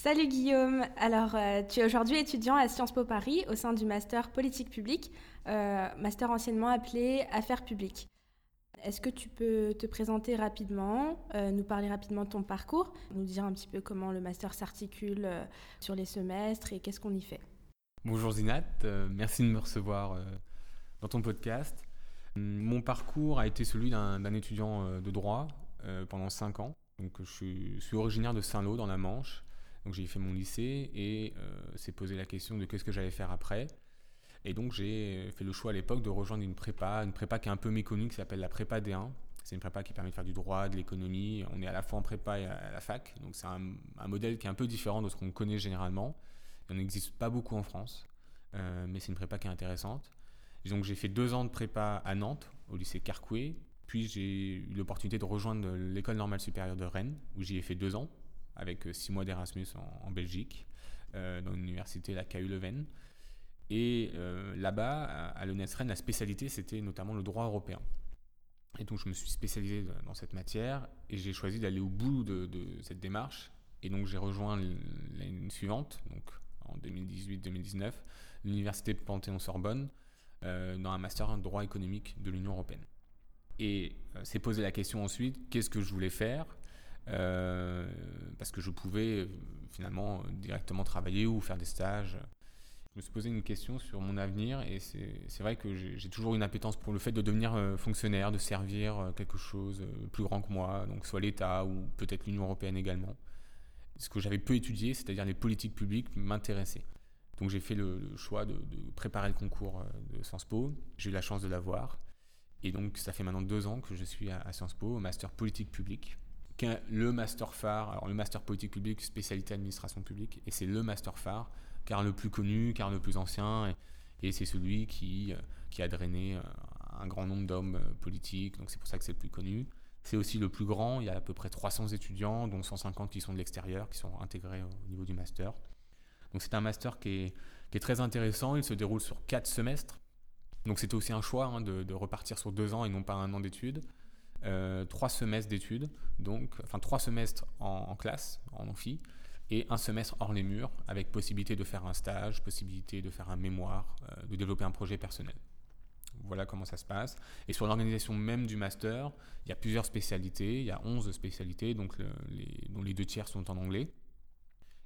Salut Guillaume. Alors, euh, tu es aujourd'hui étudiant à Sciences Po Paris au sein du master politique publique, euh, master anciennement appelé Affaires publiques. Est-ce que tu peux te présenter rapidement, euh, nous parler rapidement de ton parcours, nous dire un petit peu comment le master s'articule sur les semestres et qu'est-ce qu'on y fait? Bonjour Zinat, merci de me recevoir dans ton podcast. Mon parcours a été celui d'un étudiant de droit pendant 5 ans. Donc, je suis originaire de Saint-Lô dans la Manche. Donc j'ai fait mon lycée et s'est euh, posé la question de qu'est-ce que j'allais faire après. Et donc j'ai fait le choix à l'époque de rejoindre une prépa, une prépa qui est un peu méconnue, qui s'appelle la prépa D1. C'est une prépa qui permet de faire du droit, de l'économie. On est à la fois en prépa et à la fac. Donc c'est un, modèle qui est un peu différent de ce qu'on connaît généralement. Il n'en existe pas beaucoup en France, euh, mais c'est une prépa qui est intéressante. donc j'ai fait deux ans de prépa à Nantes, au lycée Carcouet. Puis j'ai eu l'opportunité de rejoindre l'école normale supérieure de Rennes, où j'y ai fait deux ans avec euh, six mois d'Erasmus en, Belgique, euh, dans l'université, la KU Leuven. Et euh, là-bas, à, à la spécialité, c'était notamment le droit européen. Et donc, je me suis spécialisé dans cette matière et j'ai choisi d'aller au bout de, cette démarche. Et donc, j'ai rejoint l'année suivante, donc en 2018-2019, l'université Panthéon-Sorbonne, dans un master en droit économique de l'Union européenne. Et s'est posé la question ensuite, qu'est-ce que je voulais faire euh, parce que je pouvais euh, finalement directement travailler ou faire des stages. Je me suis posé une question sur mon avenir et c'est vrai que j'ai toujours une appétence pour le fait de devenir euh, fonctionnaire, de servir quelque chose plus grand que moi, donc soit l'État ou peut-être l'Union européenne également. Ce que j'avais peu étudié, c'est-à-dire les politiques publiques, m'intéressait. Donc j'ai fait le, choix de, préparer le concours de Sciences Po. J'ai eu la chance de l'avoir. Et donc ça fait maintenant deux ans que je suis à, à Sciences Po, au master politique publique le master phare, le master politique publique, spécialité administration publique, et c'est le master phare, car le plus connu, car le plus ancien, et, c'est celui qui, euh, a drainé euh, un grand nombre d'hommes euh, politiques, donc c'est pour ça que c'est le plus connu. C'est aussi le plus grand, il y a à peu près 300 étudiants, dont 150 qui sont de l'extérieur, qui sont intégrés au niveau du master. Donc c'est un master qui est, qui est, très intéressant, il se déroule sur 4 semestres. Donc c'était aussi un choix hein, de, de, repartir sur 2 ans et non pas un an d'études. Euh, trois semestres d'études, donc enfin trois semestres en, classe, en amphi, et un semestre hors les murs, avec possibilité de faire un stage, possibilité de faire un mémoire, euh, de développer un projet personnel. Voilà comment ça se passe. Et sur l'organisation même du master, il y a plusieurs spécialités, il y a 11 spécialités, donc dont les deux tiers sont en anglais.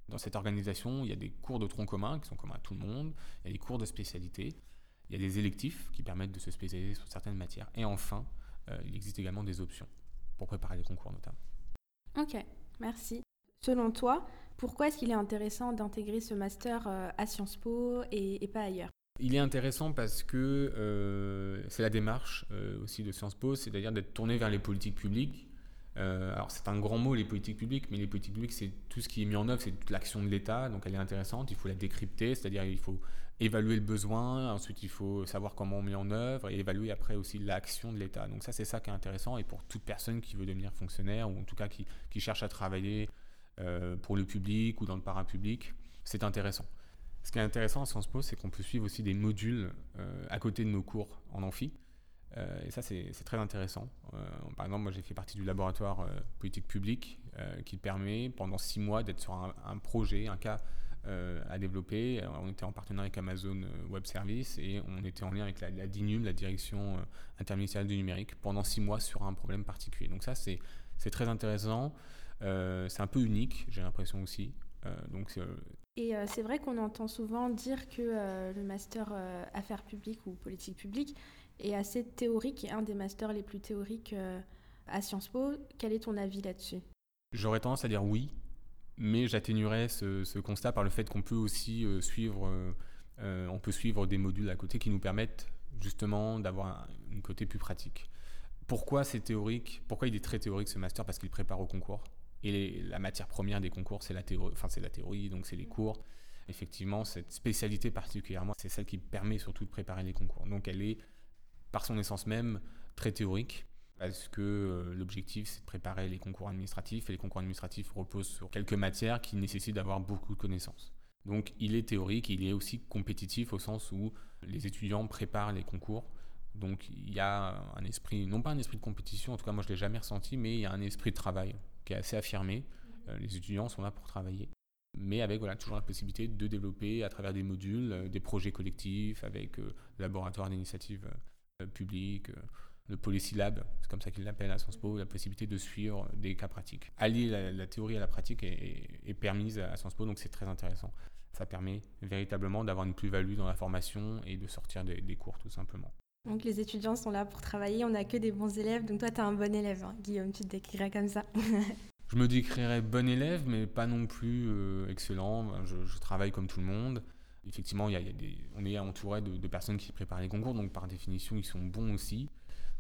Dans cette organisation, il y a des cours de tronc commun qui sont communs à tout le monde, il y a des cours de spécialité, il y a des électifs qui permettent de se spécialiser sur certaines matières, et enfin, il existe également des options pour préparer les concours notamment. Ok, merci. Selon toi, pourquoi est-ce qu'il est intéressant d'intégrer ce master euh, à Sciences Po et, pas ailleurs? Il est intéressant parce que euh, c'est la démarche aussi de Sciences Po, c'est-à-dire d'être tourné vers les politiques publiques. alors c'est un grand mot les politiques publiques, mais les politiques publiques c'est tout ce qui est mis en œuvre, c'est toute l'action de l'État, donc elle est intéressante, il faut la décrypter, c'est-à-dire il faut évaluer le besoin, ensuite il faut savoir comment on met en œuvre et évaluer après aussi l'action de l'État. Donc ça c'est ça qui est intéressant et pour toute personne qui veut devenir fonctionnaire ou en tout cas qui, cherche à travailler euh, pour le public ou dans le parapublic, c'est intéressant. Ce qui est intéressant à Sciences Po, c'est qu'on peut suivre aussi des modules euh, à côté de nos cours en amphi. Euh, et ça, c'est très intéressant. par exemple, moi, j'ai fait partie du laboratoire politique publique qui permet, pendant six mois, d'être sur un, projet, un cas à développer. On était en partenariat avec Amazon euh, Web Service et on était en lien avec la, DINUM, la Direction euh, interministérielle du numérique, pendant six mois sur un problème particulier. Donc ça, c'est très intéressant. c'est un peu unique, j'ai l'impression aussi. donc, et c'est vrai qu'on entend souvent dire que le master affaires publiques ou politique publique est assez théorique et un des masters les plus théoriques à Sciences Po. Quel est ton avis là-dessus? J'aurais tendance à dire oui, mais j'atténuerais ce, constat par le fait qu'on peut aussi euh, suivre, euh, euh, on peut suivre des modules à côté qui nous permettent justement d'avoir un, côté plus pratique. Pourquoi c'est théorique? Pourquoi il est très théorique ce master? Parce qu'il prépare au concours. Et la matière première des concours, c'est la théorie, enfin c'est la théorie, donc c'est les cours. Effectivement, cette spécialité particulièrement, c'est celle qui permet surtout de préparer les concours. Donc elle est, par son essence même, très théorique parce que euh, l'objectif c'est de préparer les concours administratifs et les concours administratifs reposent sur quelques matières qui nécessitent d'avoir beaucoup de connaissances. Donc il est théorique, il est aussi compétitif au sens où les étudiants préparent les concours. Donc il y a un esprit, non pas un esprit de compétition, en tout cas moi je ne l'ai jamais ressenti, mais il y a un esprit de travail qui est assez affirmé. Euh, les étudiants sont là pour travailler. mais avec voilà, toujours la possibilité de développer à travers des modules, des projets collectifs, avec laboratoire d'initiative publique, le Policy Lab, c'est comme ça qu'ils l'appellent à Sciences Po, la possibilité de suivre des cas pratiques. Allier la, théorie à la pratique est, permise à Sciences Po, donc c'est très intéressant. Ça permet véritablement d'avoir une plus-value dans la formation et de sortir des, cours tout simplement. Donc les étudiants sont là pour travailler, on n'a que des bons élèves, donc toi tu es un bon élève, hein. Guillaume, tu te décrirais comme ça. je me décrirais bon élève, mais pas non plus euh, excellent. Je, travaille comme tout le monde. Effectivement, il y a, des, on est entouré de, de, personnes qui préparent les concours, donc par définition, ils sont bons aussi.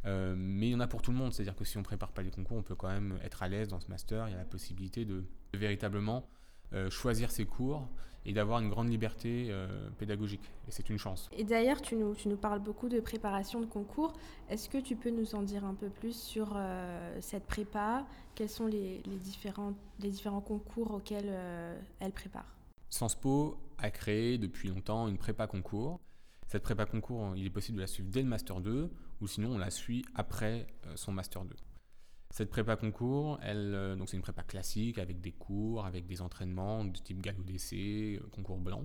Euh, mais il y en a pour tout le monde, c'est-à-dire que si on ne prépare pas les concours, on peut quand même être à l'aise dans ce master. Il y a la possibilité de, véritablement euh, choisir ses cours et d'avoir une grande liberté euh, pédagogique. Et c'est une chance. Et d'ailleurs, tu nous, tu nous, parles beaucoup de préparation de concours. Est-ce que tu peux nous en dire un peu plus sur cette prépa? Quels sont les, les, différents, les différents concours auxquels elle prépare? Senspo a créé depuis longtemps une prépa concours. Cette prépa concours, il est possible de la suivre dès le Master 2 ou sinon on la suit après euh, son Master 2. Cette prépa concours, elle, euh, donc c'est une prépa classique avec des cours, avec des entraînements de type galop d'essai, euh, concours blanc.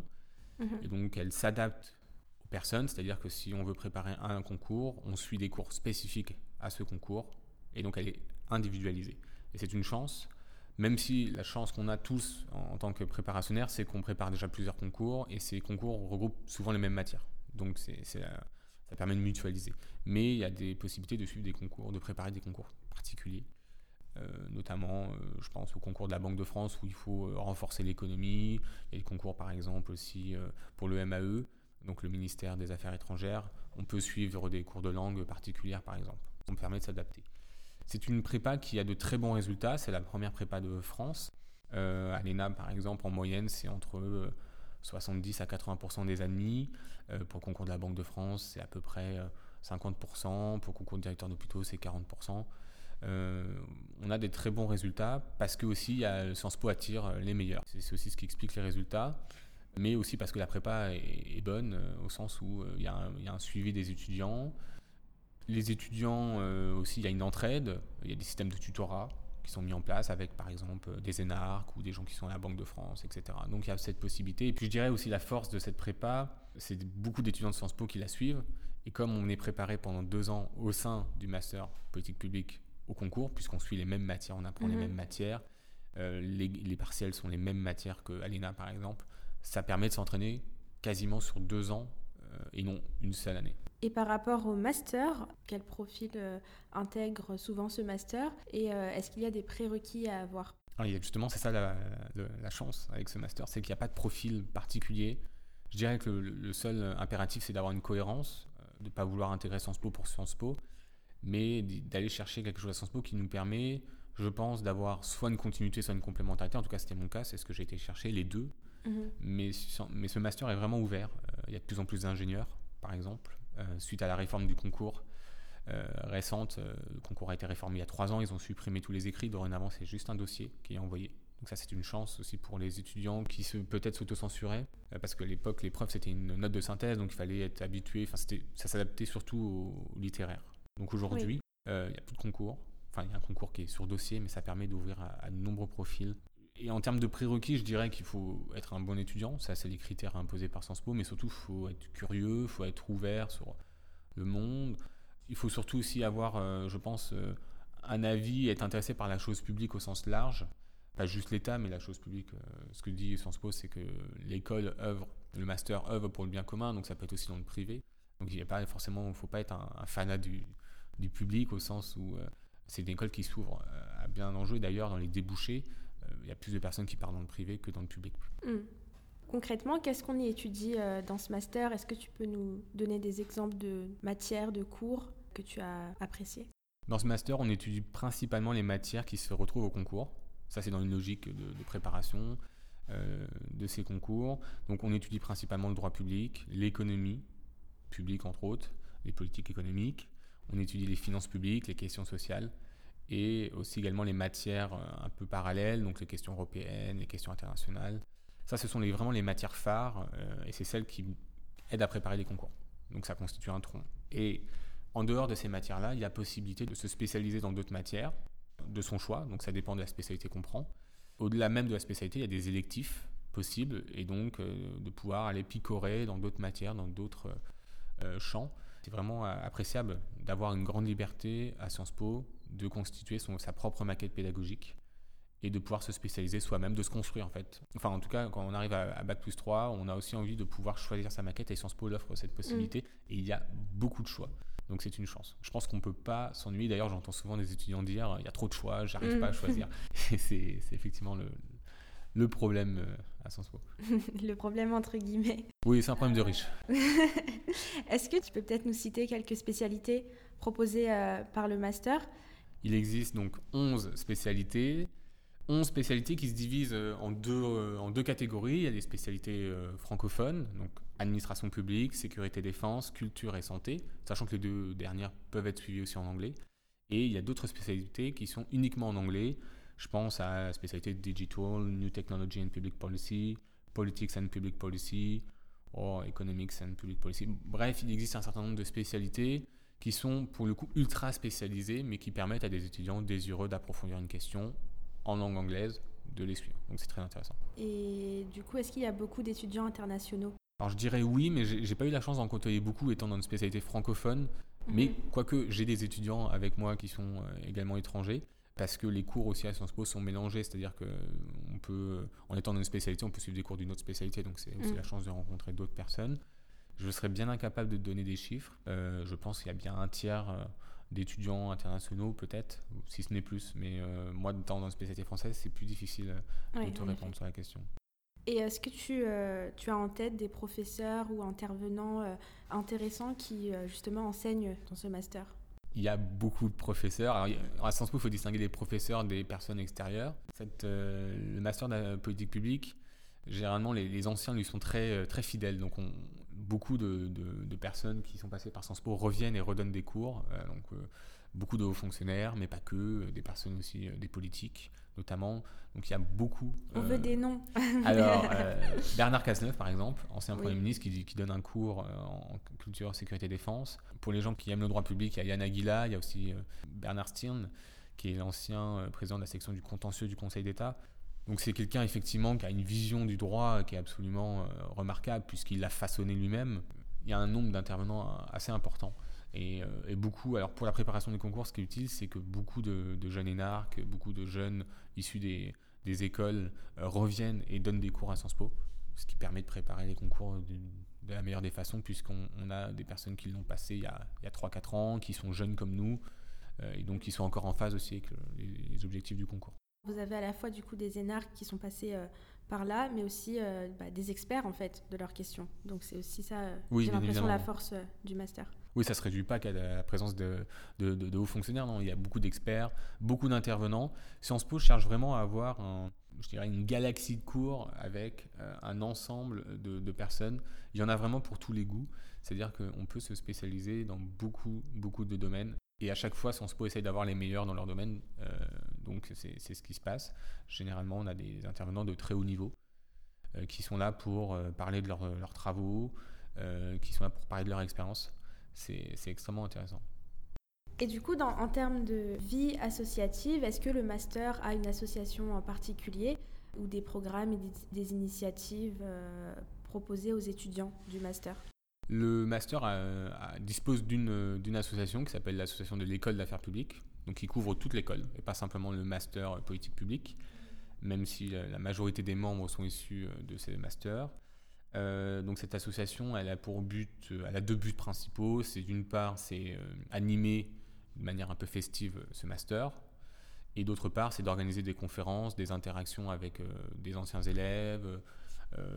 Mhm. Et donc elle s'adapte aux personnes, c'est-à-dire que si on veut préparer un concours, on suit des cours spécifiques à ce concours et donc elle est individualisée. Et c'est une chance, même si la chance qu'on a tous en, tant que préparationnaire, c'est qu'on prépare déjà plusieurs concours et ces concours regroupent souvent les mêmes matières. Donc c'est ça permet de mutualiser. Mais il y a des possibilités de suivre des concours, de préparer des concours particuliers. Euh, notamment, euh, je pense au concours de la Banque de France où il faut euh, renforcer l'économie. Il y a des concours, par exemple, aussi pour le MAE, donc le ministère des Affaires étrangères. On peut suivre des cours de langue particulières, par exemple. On permet de s'adapter. C'est une prépa qui a de très bons résultats. C'est la première prépa de France. à l'ENA, par exemple, en moyenne, c'est entre 70 à 80% des admis. Euh, pour le concours de la Banque de France, c'est à peu près 50%. Euh, pour le concours de directeur d'hôpitaux, c'est 40%. Euh, on a des très bons résultats parce que aussi Sciences Po attire les meilleurs. C'est aussi ce qui explique les résultats, mais aussi parce que la prépa est, bonne au sens où il y, a un suivi des étudiants. Les étudiants aussi, il y a une entraide, il y a des systèmes de tutorat qui sont mis en place avec par exemple des énarques ou des gens qui sont à la Banque de France, etc. Donc il y a cette possibilité. Et puis je dirais aussi la force de cette prépa, c'est beaucoup d'étudiants de Sciences Po qui la suivent. Et comme on est préparé pendant deux ans au sein du master politique publique au concours, puisqu'on suit les mêmes matières, on apprend les mhm. mêmes matières, euh, les, les, partiels sont les mêmes matières que l'ENA par exemple, ça permet de s'entraîner quasiment sur deux ans euh, et non une seule année. Et par rapport au master, quel profil euh, intègre souvent ce master Et euh, est-ce qu'il y a des prérequis à avoir? Justement, c'est ça la, chance avec ce master, c'est qu'il n'y a pas de profil particulier. Je dirais que le, seul impératif, c'est d'avoir une cohérence, euh, de ne pas vouloir intégrer Sciences Po pour Sciences Po, mais d'aller chercher quelque chose à Sciences Po qui nous permet, je pense, d'avoir soit une continuité, soit une complémentarité. En tout cas, c'était mon cas, c'est ce que j'ai été chercher, les deux. Mais, mais ce master est vraiment ouvert. Il y a de plus en plus d'ingénieurs, par exemple. Euh, suite à la réforme du concours euh, récente. Euh, le concours a été réformé il y a trois ans, ils ont supprimé tous les écrits. Dorénavant, c'est juste un dossier qui est envoyé. Donc ça, c'est une chance aussi pour les étudiants qui peut-être s'autocensuraient, parce qu'à l'époque, l'épreuve, c'était une note de synthèse, donc il fallait être habitué, enfin, ça s'adaptait surtout au, littéraire. Donc aujourd'hui, il n'y a plus de concours, enfin, il y a un concours qui est sur dossier, mais ça permet d'ouvrir à, à de nombreux profils. Et en termes de prérequis, je dirais qu'il faut être un bon étudiant. Ça, c'est les critères imposés par Sciences Po. Mais surtout, il faut être curieux, il faut être ouvert sur le monde. Il faut surtout aussi avoir, euh, je pense, euh, un avis, être intéressé par la chose publique au sens large. Pas juste l'État, mais la chose publique. Euh, ce que dit Sciences Po, c'est que l'école œuvre, le master œuvre pour le bien commun, donc ça peut être aussi dans le privé. Donc il ne pas forcément, il ne faut pas être un, fanat du, du, public au sens où c'est une école qui s'ouvre à bien d'enjeux. D'ailleurs, dans les débouchés, il y a plus de personnes qui partent dans le privé que dans le public. Hmm. Concrètement, qu'est-ce qu'on y étudie euh, dans ce master? Est-ce que tu peux nous donner des exemples de matières, de cours que tu as appréciés? Dans ce master, on étudie principalement les matières qui se retrouvent au concours. Ça, c'est dans une logique de, préparation euh, de ces concours. Donc, on étudie principalement le droit public, l'économie publique, entre autres, les politiques économiques. On étudie les finances publiques, les questions sociales et aussi également les matières euh, un peu parallèles, donc les questions européennes, les questions internationales. Ça, ce sont vraiment les matières phares euh, et c'est celles qui aident à préparer les concours. Donc ça constitue un tronc. Et en dehors de ces matières-là, il y a possibilité de se spécialiser dans d'autres matières de son choix, donc ça dépend de la spécialité qu'on prend. Au-delà même de la spécialité, il y a des électifs possible et donc de pouvoir aller picorer dans d'autres matières, dans d'autres champs. C'est vraiment appréciable d'avoir une grande liberté à Sciences Po, de constituer son, sa propre maquette pédagogique et de pouvoir se spécialiser soi-même, de se construire en fait. Enfin, en tout cas, quand on arrive à, Bac plus 3, on a aussi envie de pouvoir choisir sa maquette et Sciences Po l'offre cette possibilité mm. et il y a beaucoup de choix. Donc c'est une chance. Je pense qu'on ne peut pas s'ennuyer. D'ailleurs, j'entends souvent des étudiants dire il y a trop de choix, j'arrive mm. pas à choisir. Et c'est effectivement le, le problème euh, à Sciences Po. le problème entre guillemets. Oui, c'est un problème de riche. Est-ce que tu peux peut-être nous citer quelques spécialités proposées euh, par le master? Il existe donc 11 spécialités. 11 spécialités qui se divisent euh, en deux, euh, en deux catégories. Il y a des spécialités euh, francophones, donc administration publique, sécurité défense, culture et santé, sachant que les deux dernières peuvent être suivies aussi en anglais. Et il y a d'autres spécialités qui sont uniquement en anglais. Je pense à la spécialité Digital, New Technology and Public Policy, Politics and Public Policy, ou Economics and Public Policy. Bref, il existe un certain nombre de spécialités qui sont pour le coup ultra spécialisées, mais qui permettent à des étudiants désireux d'approfondir une question en langue anglaise de les suivre. Donc c'est très intéressant. Et du coup, est-ce qu'il y a beaucoup d'étudiants internationaux? Alors je dirais oui, mais j'ai pas eu la chance d'en côtoyer beaucoup étant dans une spécialité francophone. Mhm. Mais quoique j'ai des étudiants avec moi qui sont euh, également étrangers, parce que les cours aussi à Sciences Po sont mélangés, c'est-à-dire que on peut, en étant dans une spécialité, on peut suivre des cours d'une autre spécialité, donc c'est mhm. la chance de rencontrer d'autres personnes. Je serais bien incapable de donner des chiffres. Euh, je pense qu'il y a bien un tiers euh, d'étudiants internationaux peut-être, si ce n'est plus. Mais euh, moi, dans une spécialité française, c'est plus difficile euh, de te répondre sur la question. Et est-ce que tu, tu, as en tête des professeurs ou intervenants intéressants qui justement enseignent dans ce master? Il y a beaucoup de professeurs. Alors, à Sciences Po, il faut distinguer des professeurs des personnes extérieures. Cette, le master de politique publique, généralement, les, les, anciens lui sont très, très fidèles. Donc, on, beaucoup de, personnes qui sont passées par Sciences Po reviennent et redonnent des cours. Euh, donc, euh, beaucoup de hauts fonctionnaires, mais pas que, euh, des personnes aussi, des politiques notamment. Donc il y a beaucoup. On veut des noms. alors, Bernard Cazeneuve, par exemple, ancien Premier ministre, qui, qui, donne un cours en culture, sécurité, défense. Pour les gens qui aiment le droit public, il y a Yann Aguila, il y a aussi Bernard Stirn, qui est l'ancien président de la section du contentieux du Conseil d'État. Donc c'est quelqu'un effectivement qui a une vision du droit qui est absolument euh, remarquable puisqu'il l'a façonné lui-même. Il y a un nombre d'intervenants euh, assez important. Euh, et, beaucoup, alors pour la préparation du concours, ce qui est utile, c'est que beaucoup de, jeunes énarques, beaucoup de jeunes issus des, écoles reviennent et donnent des cours à Sciences Po, ce qui permet de préparer les concours de la meilleure des façons, puisqu'on a des personnes qui l'ont passé il y a, a 3-4 ans, qui sont jeunes comme nous, et donc qui sont encore en phase aussi avec les objectifs du concours. Vous avez à la fois du coup des énarques qui sont passés euh, par là, mais aussi euh, bah, des experts en fait de leurs questions. Donc c'est aussi ça, euh, j'ai l'impression, la force du master. Oui, ça ne se réduit pas qu'à la présence de, de, hauts fonctionnaires. Non, il y a beaucoup d'experts, beaucoup d'intervenants. Sciences Po cherche vraiment à avoir un, je dirais une galaxie de cours avec un ensemble de, de, personnes. Il y en a vraiment pour tous les goûts. C'est-à-dire qu'on peut se spécialiser dans beaucoup, beaucoup de domaines. Et à chaque fois, Sciences Po essaye d'avoir les meilleurs dans leur domaine. Donc c'est ce qui se passe. Généralement, on a des intervenants de très haut niveau euh, qui sont là pour euh, parler de leurs travaux, euh, qui sont là pour parler de leur expérience. C'est extrêmement intéressant. Et du coup, dans, en termes de vie associative, est-ce que le master a une association en particulier ou des programmes et des, initiatives proposées aux étudiants du master? Le master dispose d'une association qui s'appelle l'association de l'école d'affaires publiques, donc qui couvre toute l'école et pas simplement le master politique publique, même si la majorité des membres sont issus euh, de ces masters. Euh, donc cette association, elle a pour but, euh, elle a deux buts principaux. C'est d'une part, c'est animer de manière un peu festive ce master, et d'autre part, c'est d'organiser des conférences, des interactions avec des anciens élèves,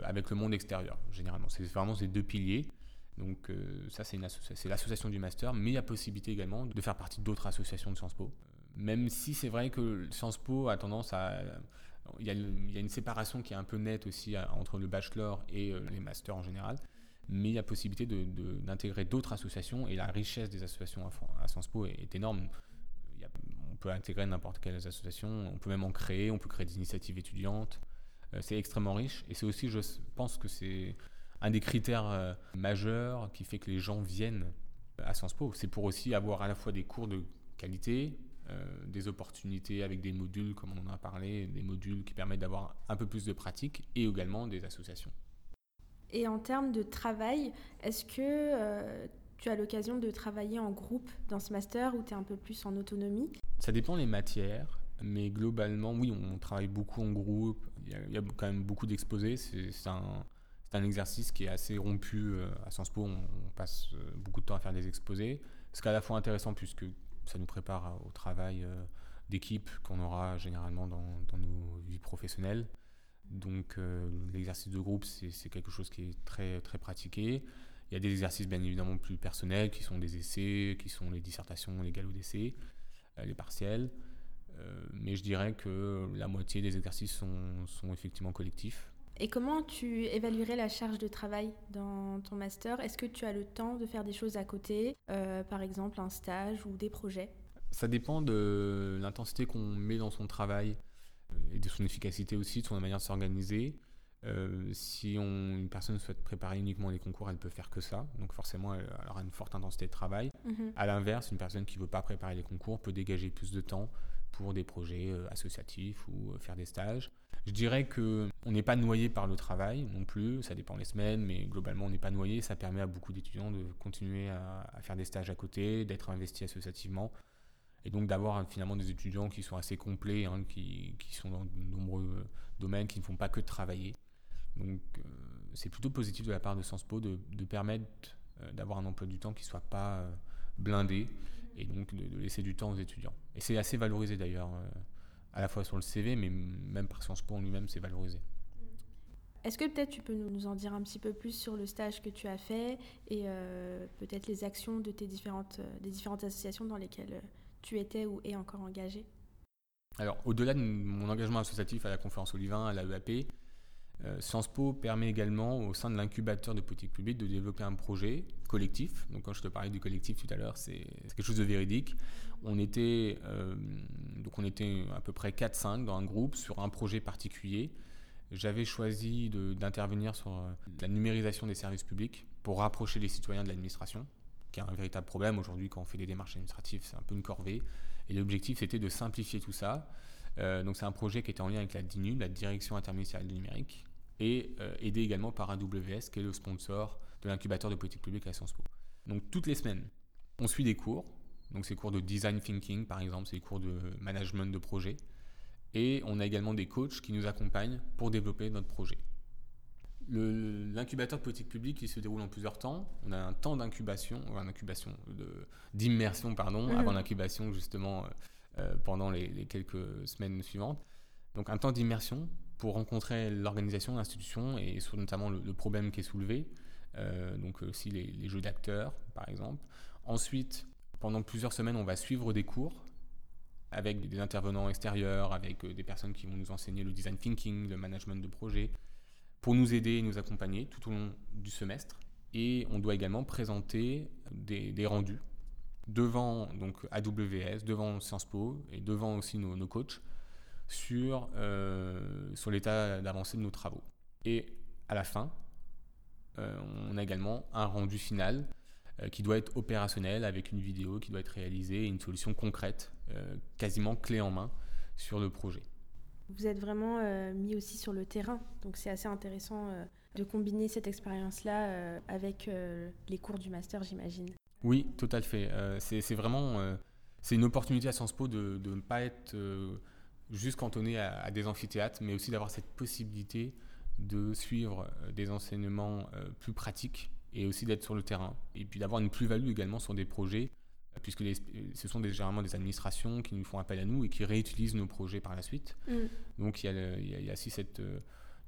avec le monde extérieur, généralement. C'est vraiment ces deux piliers. Donc euh, ça, c'est l'association du master, mais il y a possibilité également de faire partie d'autres associations de Sciences Po. Même si c'est vrai que Sciences Po a tendance à... Il y, a, une séparation qui est un peu nette aussi entre le bachelor et euh, les masters en général, mais il y a possibilité d'intégrer d'autres associations et la richesse des associations à, Sciences Po est, énorme. on peut intégrer n'importe quelle association, on peut même en créer, on peut créer des initiatives étudiantes. Euh, c'est extrêmement riche et c'est aussi, je pense que c'est un des critères euh, majeurs qui fait que les gens viennent à Sciences Po. C'est pour aussi avoir à la fois des cours de qualité, des opportunités avec des modules, comme on en a parlé, des modules qui permettent d'avoir un peu plus de pratique, et également des associations. Et en termes de travail, est-ce que tu as l'occasion de travailler en groupe dans ce master ou tu es un peu plus en autonomie? Ça dépend des matières, mais globalement, oui, on travaille beaucoup en groupe. Il y a, quand même beaucoup d'exposés. C'est un, un, exercice qui est assez rompu. Euh, à Sciences Po, on, passe euh, beaucoup de temps à faire des exposés. Ce qui est à la fois intéressant puisque ça nous prépare au travail euh, d'équipe qu'on aura généralement dans, nos vies professionnelles. Donc l'exercice de groupe, c'est quelque chose qui est très, très pratiqué. Il y a des exercices bien évidemment plus personnels qui sont des essais, qui sont les dissertations, les galops d'essais, euh, les partiels. Euh, mais je dirais que la moitié des exercices sont effectivement collectifs. Et comment tu évaluerais la charge de travail dans ton master? Est-ce que tu as le temps de faire des choses à côté, euh, par exemple un stage ou des projets? Ça dépend de l'intensité qu'on met dans son travail et de son efficacité aussi, de son manière de s'organiser. Euh, si on, une personne souhaite préparer uniquement les concours, elle peut faire que ça. Donc forcément, elle, aura une forte intensité de travail. Mhm. À l'inverse, une personne qui ne veut pas préparer les concours peut dégager plus de temps pour des projets euh, associatifs ou euh, faire des stages. Je dirais que on n'est pas noyé par le travail non plus. Ça dépend les semaines, mais globalement, on n'est pas noyé. Ça permet à beaucoup d'étudiants de continuer à, faire des stages à côté, d'être investis associativement et donc d'avoir finalement des étudiants qui sont assez complets, hein, qui, sont dans de nombreux domaines, qui ne font pas que travailler. Donc euh, c'est plutôt positif de la part de Sciences Po de, permettre euh, d'avoir un emploi du temps qui ne soit pas euh, blindé et donc de, laisser du temps aux étudiants. Et c'est assez valorisé d'ailleurs, à la fois sur le CV, mais même par Sciences Po en lui-même, c'est valorisé. Est-ce que peut-être tu peux nous en dire un petit peu plus sur le stage que tu as fait et peut-être les actions de tes différentes, des différentes associations dans lesquelles tu étais ou es encore engagé Alors, au-delà de mon engagement associatif à la conférence Olivain, à la EAP, euh, Sciences Po permet également au sein de l'incubateur de politique publique de développer un projet collectif. Donc quand je te parlais du collectif tout à l'heure, c'est quelque chose de véridique. On était, euh, donc on était à peu près 4-5 dans un groupe sur un projet particulier. J'avais choisi d'intervenir sur euh, la numérisation des services publics pour rapprocher les citoyens de l'administration, qui est un véritable problème aujourd'hui quand on fait des démarches administratives, c'est un peu une corvée. Et l'objectif c'était de simplifier tout ça. donc c'est un projet qui était en lien avec la DINU, la Direction interministérielle du numérique, et euh, aidé également par AWS, qui est le sponsor de l'incubateur de politique publique à Sciences Po. Donc toutes les semaines, on suit des cours, donc ces cours de design thinking par exemple, des cours de management de projet, et on a également des coachs qui nous accompagnent pour développer notre projet. L'incubateur de politique publique, il se déroule en plusieurs temps. On a un temps d'incubation, un incubation d'immersion, pardon, mmh. avant l'incubation justement euh, euh, pendant les, les, quelques semaines suivantes. Donc un temps d'immersion pour rencontrer l'organisation, l'institution et sur notamment le, problème qui est soulevé. Euh, donc aussi les, jeux d'acteurs, par exemple. Ensuite, pendant plusieurs semaines, on va suivre des cours avec des intervenants extérieurs, avec euh, des personnes qui vont nous enseigner le design thinking, le management de projet, pour nous aider et nous accompagner tout au long du semestre. Et on doit également présenter des, rendus devant donc AWS, devant Sciences Po et devant aussi nos coachs sur, euh, sur l'état d'avancée de nos travaux. Et à la fin, euh, on a également un rendu final euh, qui doit être opérationnel avec une vidéo qui doit être réalisée et une solution concrète, quasiment clé en main sur le projet. Vous êtes vraiment mis aussi sur le terrain, donc c'est assez intéressant de combiner cette expérience-là avec les cours du master, j'imagine. Oui, tout à fait. c'est vraiment c'est une opportunité à Sciences Po de, de ne pas être juste cantonné à, des amphithéâtres, mais aussi d'avoir cette possibilité de suivre euh, des enseignements euh, plus pratiques et aussi d'être sur le terrain. Et puis d'avoir une plus-value également sur des projets, euh, puisque ce sont des, généralement des administrations qui nous font appel à nous et qui réutilisent nos projets par la suite. Mm. Donc il y, a, aussi cette...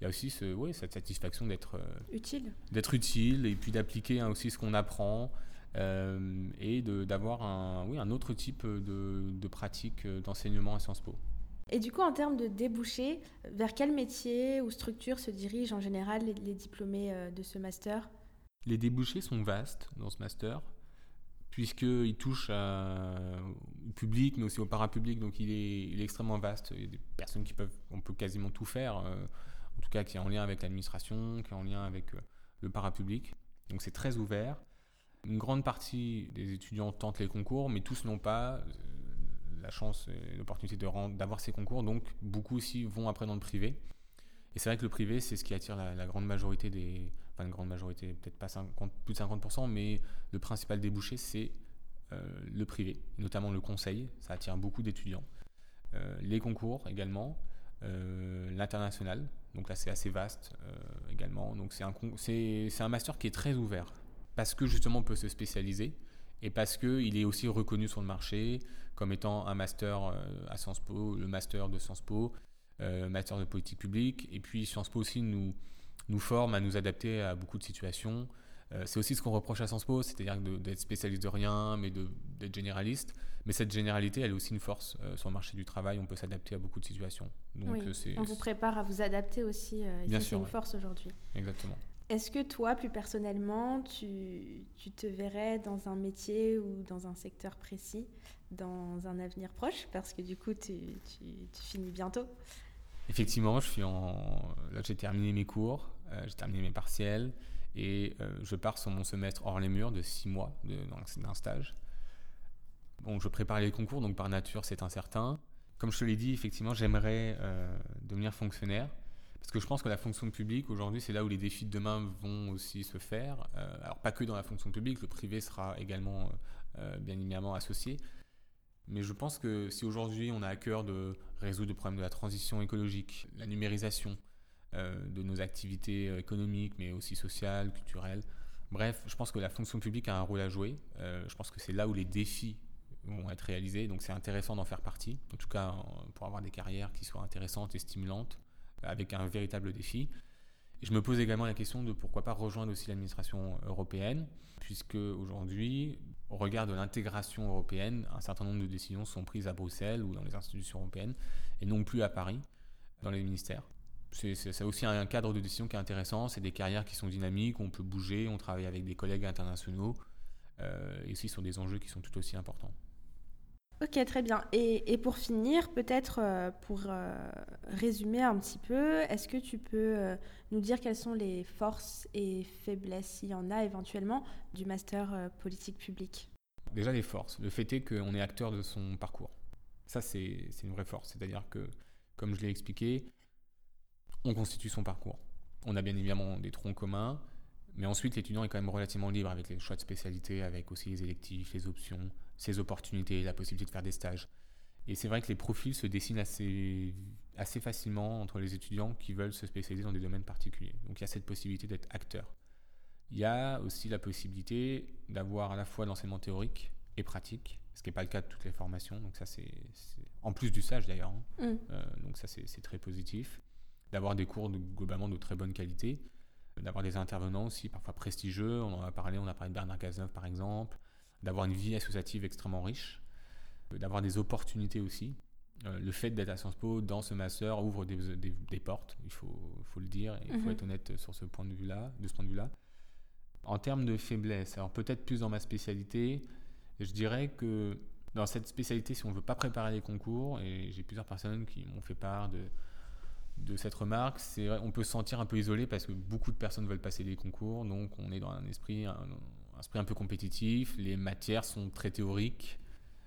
il y a aussi ce, ouais, cette satisfaction d'être utile, d'être utile et puis d'appliquer hein, aussi ce qu'on apprend et d'avoir un, oui, un autre type de, de pratique d'enseignement à Sciences Po. Et du coup, en termes de débouchés, vers quel métier ou structure se dirigent en général les, diplômés euh, de ce master? Les débouchés sont vastes dans ce master, puisqu'ils touchent au public, mais aussi au parapublic, donc il est, extrêmement vaste. Il y a des personnes qui peuvent, on peut quasiment tout faire, euh, en tout cas qui est en lien avec l'administration, qui est en lien avec euh, le parapublic. Donc c'est très ouvert. Une grande partie des étudiants tentent les concours, mais tous n'ont pas la chance et l'opportunité d'avoir ces concours, donc beaucoup aussi vont après dans le privé. Et c'est vrai que le privé, c'est ce qui attire la, grande majorité des. Enfin, une grande majorité, peut-être pas 50, plus de 50%, mais le principal débouché, c'est euh, le privé, notamment le conseil. Ça attire beaucoup d'étudiants. Euh, les concours également. Euh, l'international, donc là c'est assez vaste également. Donc c'est un, c'est, un master qui est très ouvert parce que justement on peut se spécialiser et parce qu'il est aussi reconnu sur le marché comme étant un master à Sciences Po, le master de Sciences Po, euh, master de politique publique. Et puis Sciences Po aussi nous, nous forme à nous adapter à beaucoup de situations. Euh, c'est aussi ce qu'on reproche à Sciences Po, c'est-à-dire d'être spécialiste de rien, mais d'être généraliste. Mais cette généralité, elle est aussi une force euh, sur le marché du travail. On peut s'adapter à beaucoup de situations. Donc, on vous prépare à vous adapter aussi. et c'est une force aujourd'hui. Exactement. Est-ce que toi, plus personnellement, tu, tu, te verrais dans un métier ou dans un secteur précis dans un avenir proche? Parce que du coup, tu, tu, finis bientôt. Effectivement, je suis en... là j'ai terminé mes cours, euh, j'ai terminé mes partiels et euh, je pars sur mon semestre hors les murs de six mois d'un stage. Bon, je prépare les concours, donc par nature c'est incertain. Comme je te l'ai dit, effectivement, j'aimerais euh, devenir fonctionnaire parce que je pense que la fonction publique aujourd'hui c'est là où les défis de demain vont aussi se faire. alors pas que dans la fonction publique, le privé sera également bien évidemment associé. Mais je pense que si aujourd'hui on a à cœur de résoudre le problème de la transition écologique, la numérisation euh, de nos activités euh, économiques, mais aussi sociales, culturelles, bref, je pense que la fonction publique a un rôle à jouer. Euh, je pense que c'est là où les défis vont être réalisés, donc c'est intéressant d'en faire partie, en tout cas pour avoir des carrières qui soient intéressantes et stimulantes, avec un véritable défi. Je me pose également la question de pourquoi pas rejoindre aussi l'administration européenne, puisque aujourd'hui, au regard de l'intégration européenne, un certain nombre de décisions sont prises à Bruxelles ou dans les institutions européennes, et non plus à Paris, dans les ministères. C'est aussi un cadre de décision qui est intéressant, c'est des carrières qui sont dynamiques, on peut bouger, on travaille avec des collègues internationaux, euh, et aussi sur des enjeux qui sont tout aussi importants. Ok, très bien. Et, pour finir, peut-être euh, pour euh, résumer un petit peu, est-ce que tu peux euh, nous dire quelles sont les forces et faiblesses, s'il y en a éventuellement, du master politique publique? Déjà les forces. Le fait est qu'on est acteur de son parcours. Ça, c'est une vraie force. C'est-à-dire que, comme je l'ai expliqué, on constitue son parcours. On a bien évidemment des troncs communs, mais ensuite l'étudiant est quand même relativement libre avec les choix de spécialité, avec aussi les électifs, les options, ses opportunités, la possibilité de faire des stages. Et c'est vrai que les profils se dessinent assez, assez facilement entre les étudiants qui veulent se spécialiser dans des domaines particuliers. Donc il y a cette possibilité d'être acteur. Il y a aussi la possibilité d'avoir à la fois l'enseignement théorique et pratique, ce qui n'est pas le cas de toutes les formations. Donc ça, c'est en plus du stage d'ailleurs. Hein. Mm. Euh, donc ça, c'est très positif. D'avoir des cours de, globalement de très bonne qualité, d'avoir des intervenants aussi parfois prestigieux. On en a parlé, on a parlé de Bernard Cazeneuve par exemple d'avoir une vie associative extrêmement riche, euh, d'avoir des opportunités aussi. Euh, le fait d'être à Sciences Po dans ce master ouvre des, des, portes, il faut, faut, le dire, il faut mhm. être honnête sur ce point de vue-là, de ce point de vue-là. En termes de faiblesse, alors peut-être plus dans ma spécialité, je dirais que dans cette spécialité, si on ne veut pas préparer les concours, et j'ai plusieurs personnes qui m'ont fait part de, de cette remarque, c'est on peut se sentir un peu isolé parce que beaucoup de personnes veulent passer des concours, donc on est dans un esprit, esprit un peu compétitif, les matières sont très théoriques,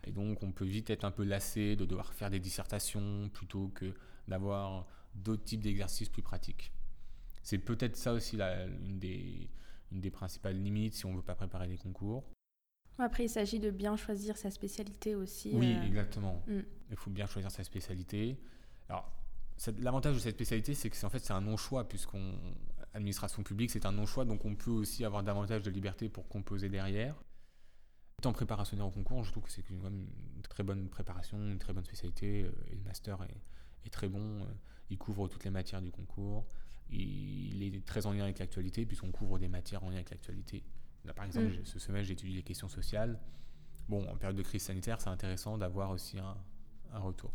et donc on peut vite être un peu lassé de devoir faire des dissertations plutôt que d'avoir d'autres types d'exercices plus pratiques. C'est peut-être ça aussi la, une, des, une des principales limites si on ne veut pas préparer les concours. Après, il s'agit de bien choisir sa spécialité aussi. Oui, euh, exactement. Mm. Il faut bien choisir sa spécialité. Alors, l'avantage de cette spécialité, c'est que c'est en fait c'est un non-choix puisqu'on administration publique, c'est un non-choix, donc on peut aussi avoir davantage de liberté pour composer derrière. Étant préparationnaire au concours, je trouve que c'est une, très bonne préparation, une très bonne spécialité, euh, et le master est, très bon, euh, il couvre toutes les matières du concours, il, est très en lien avec l'actualité, puisqu'on couvre des matières en lien avec l'actualité. par exemple, mm. ce semestre, j'étudie les questions sociales. Bon, en période de crise sanitaire, c'est intéressant d'avoir aussi un, retour.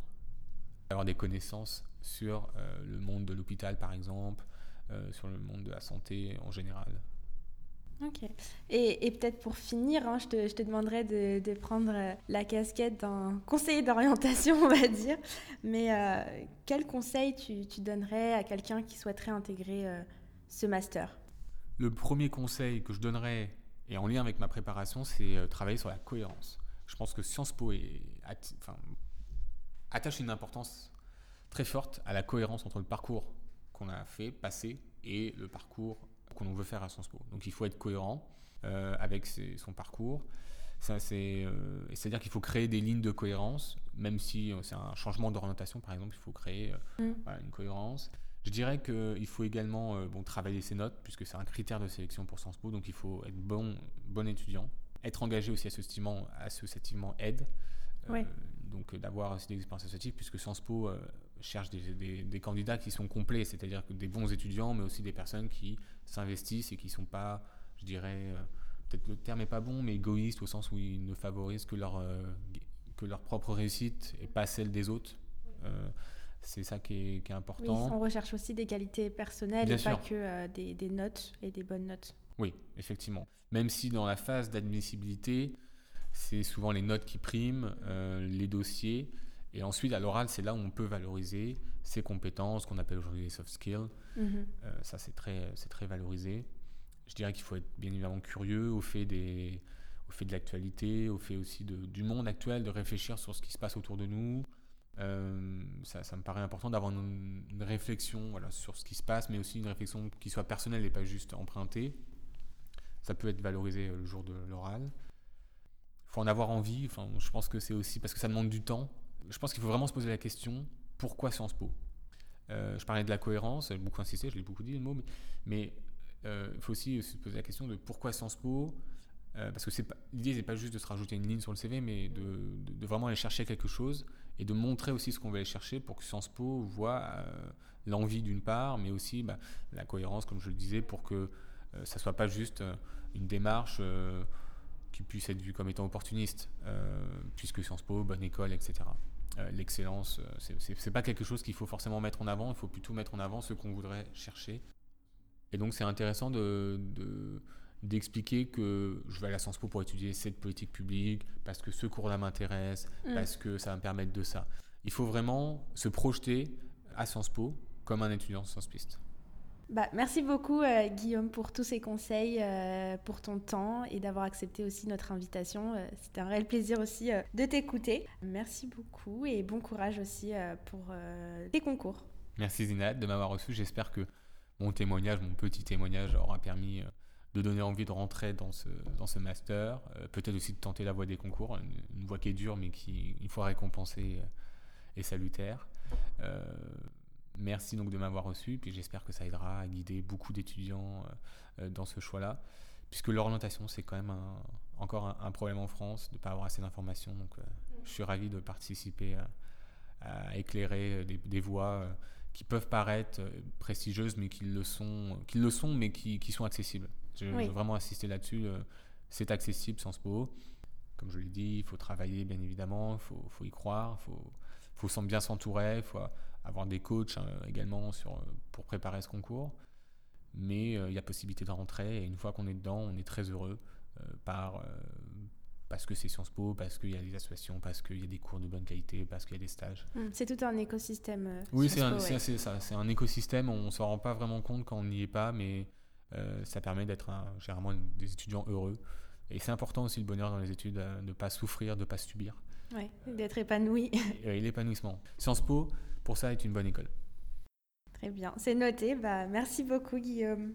D'avoir des connaissances sur euh, le monde de l'hôpital, par exemple, euh, sur le monde de la santé en général. Ok. Et, et peut-être pour finir, hein, je, te, je, te, demanderais de, de, prendre euh, la casquette d'un conseiller d'orientation, on va dire. Mais euh, quel conseil tu, tu, donnerais à quelqu'un qui souhaiterait intégrer ce master? Le premier conseil que je donnerais, et en lien avec ma préparation, c'est travailler sur la cohérence. Je pense que Sciences Po est, enfin, attache une importance très forte à la cohérence entre le parcours qu'on a fait, passé, et le parcours qu'on veut faire à Sciences Po. Donc il faut être cohérent euh, avec son parcours. Ça, c'est, euh, c'est-à-dire qu'il faut créer des lignes de cohérence, même si c'est un changement d'orientation, par exemple, il faut créer mm. une cohérence. Je dirais qu'il faut également bon, travailler ses notes, puisque c'est un critère de sélection pour Sciences Po, donc il faut être bon, bon étudiant, être engagé aussi associativement, associativement aide, donc d'avoir aussi des expériences associatives, puisque Sciences Po cherche des, candidats qui sont complets, c'est-à-dire des bons étudiants, mais aussi des personnes qui s'investissent et qui ne sont pas, je dirais, euh, peut-être le terme n'est pas bon, mais égoïstes au sens où ils ne favorisent que leur, euh, que leur propre réussite et pas celle des autres. Euh, c'est ça qui est, important. on recherche aussi des qualités personnelles et pas que des, des, notes et des bonnes notes. Oui, effectivement. Même si dans la phase d'admissibilité, c'est souvent les notes qui priment, les dossiers. Et ensuite, à l'oral, c'est là où on peut valoriser ses compétences, qu'on appelle aujourd'hui les soft skills. Mhm. Euh, ça, c'est très, très valorisé. Je dirais qu'il faut être bien évidemment curieux au fait, des, au fait de l'actualité, au fait aussi de, du monde actuel, de réfléchir sur ce qui se passe autour de nous. Euh, ça, ça, me paraît important d'avoir une, réflexion voilà, sur ce qui se passe, mais aussi une réflexion qui soit personnelle et pas juste empruntée. Ça peut être valorisé euh, le jour de l'oral. Faut en avoir envie. Enfin, je pense que c'est aussi parce que ça demande du temps je pense qu'il faut vraiment se poser la question pourquoi Sciences Po? Euh, Je parlais de la cohérence, j'ai beaucoup insisté, je l'ai beaucoup dit le mot, mais, euh, il faut aussi se poser la question de pourquoi Sciences Po? Euh, parce que l'idée n'est pas juste de se rajouter une ligne sur le CV, mais de, vraiment aller chercher quelque chose et de montrer aussi ce qu'on veut aller chercher pour que Sciences Po voit l'envie d'une part, mais aussi bah, la cohérence, comme je le disais, pour que ça soit pas juste une démarche qui puisse être vue comme étant opportuniste, puisque Sciences Po, bonne école, etc. Euh, l'excellence, euh, c'est pas quelque chose qu'il faut forcément mettre en avant, il faut plutôt mettre en avant ce qu'on voudrait chercher. Et donc c'est intéressant de, d'expliquer que je vais à la Sciences Po pour étudier cette politique publique, parce que ce cours-là m'intéresse, mm. parce que ça va me permettre de ça. Il faut vraiment se projeter à Sciences Po comme un étudiant Sciences Piste. Bah, merci beaucoup euh, Guillaume pour tous ces conseils, euh, pour ton temps et d'avoir accepté aussi notre invitation. Euh, c'était un réel plaisir aussi de t'écouter. Merci beaucoup et bon courage aussi pour tes concours. Merci Zinad de m'avoir reçu. J'espère que mon témoignage, mon petit témoignage aura permis de donner envie de rentrer dans ce, dans ce master. Peut-être aussi de tenter la voie des concours, une, une, voie qui est dure mais qui, une fois récompensée, est salutaire. Merci donc de m'avoir reçu, puis j'espère que ça aidera à guider beaucoup d'étudiants euh, euh, dans ce choix-là, puisque l'orientation, c'est quand même encore un, problème en France de ne pas avoir assez d'informations. Donc euh, je suis ravi de participer à, éclairer des, voies qui peuvent paraître prestigieuses, mais qui le sont, qui le sont mais qui, qui sont accessibles. Je, veux vraiment insister là-dessus. c'est accessible, sans SPO. Comme je l'ai dit, il faut travailler, bien évidemment, il faut, faut, y croire, il faut, faut bien s'entourer, il faut avoir des coachs hein, également sur, pour préparer ce concours. Mais euh, il y a possibilité de rentrer et une fois qu'on est dedans, on est très heureux euh, par, euh, parce que c'est Sciences Po, parce qu'il y a des associations, parce qu'il y a des cours de bonne qualité, parce qu'il y a des stages. Mmh, c'est tout un écosystème. oui, c'est un, ça, c'est un écosystème, on ne s'en rend pas vraiment compte quand on n'y est pas, mais ça permet d'être généralement des étudiants heureux. Et c'est important aussi le bonheur dans les études, de ne pas souffrir, de ne pas subir. Oui, d'être épanoui. et l'épanouissement. Sciences Po, pour ça, est une bonne école. Très bien, c'est noté. Bah, merci beaucoup, Guillaume.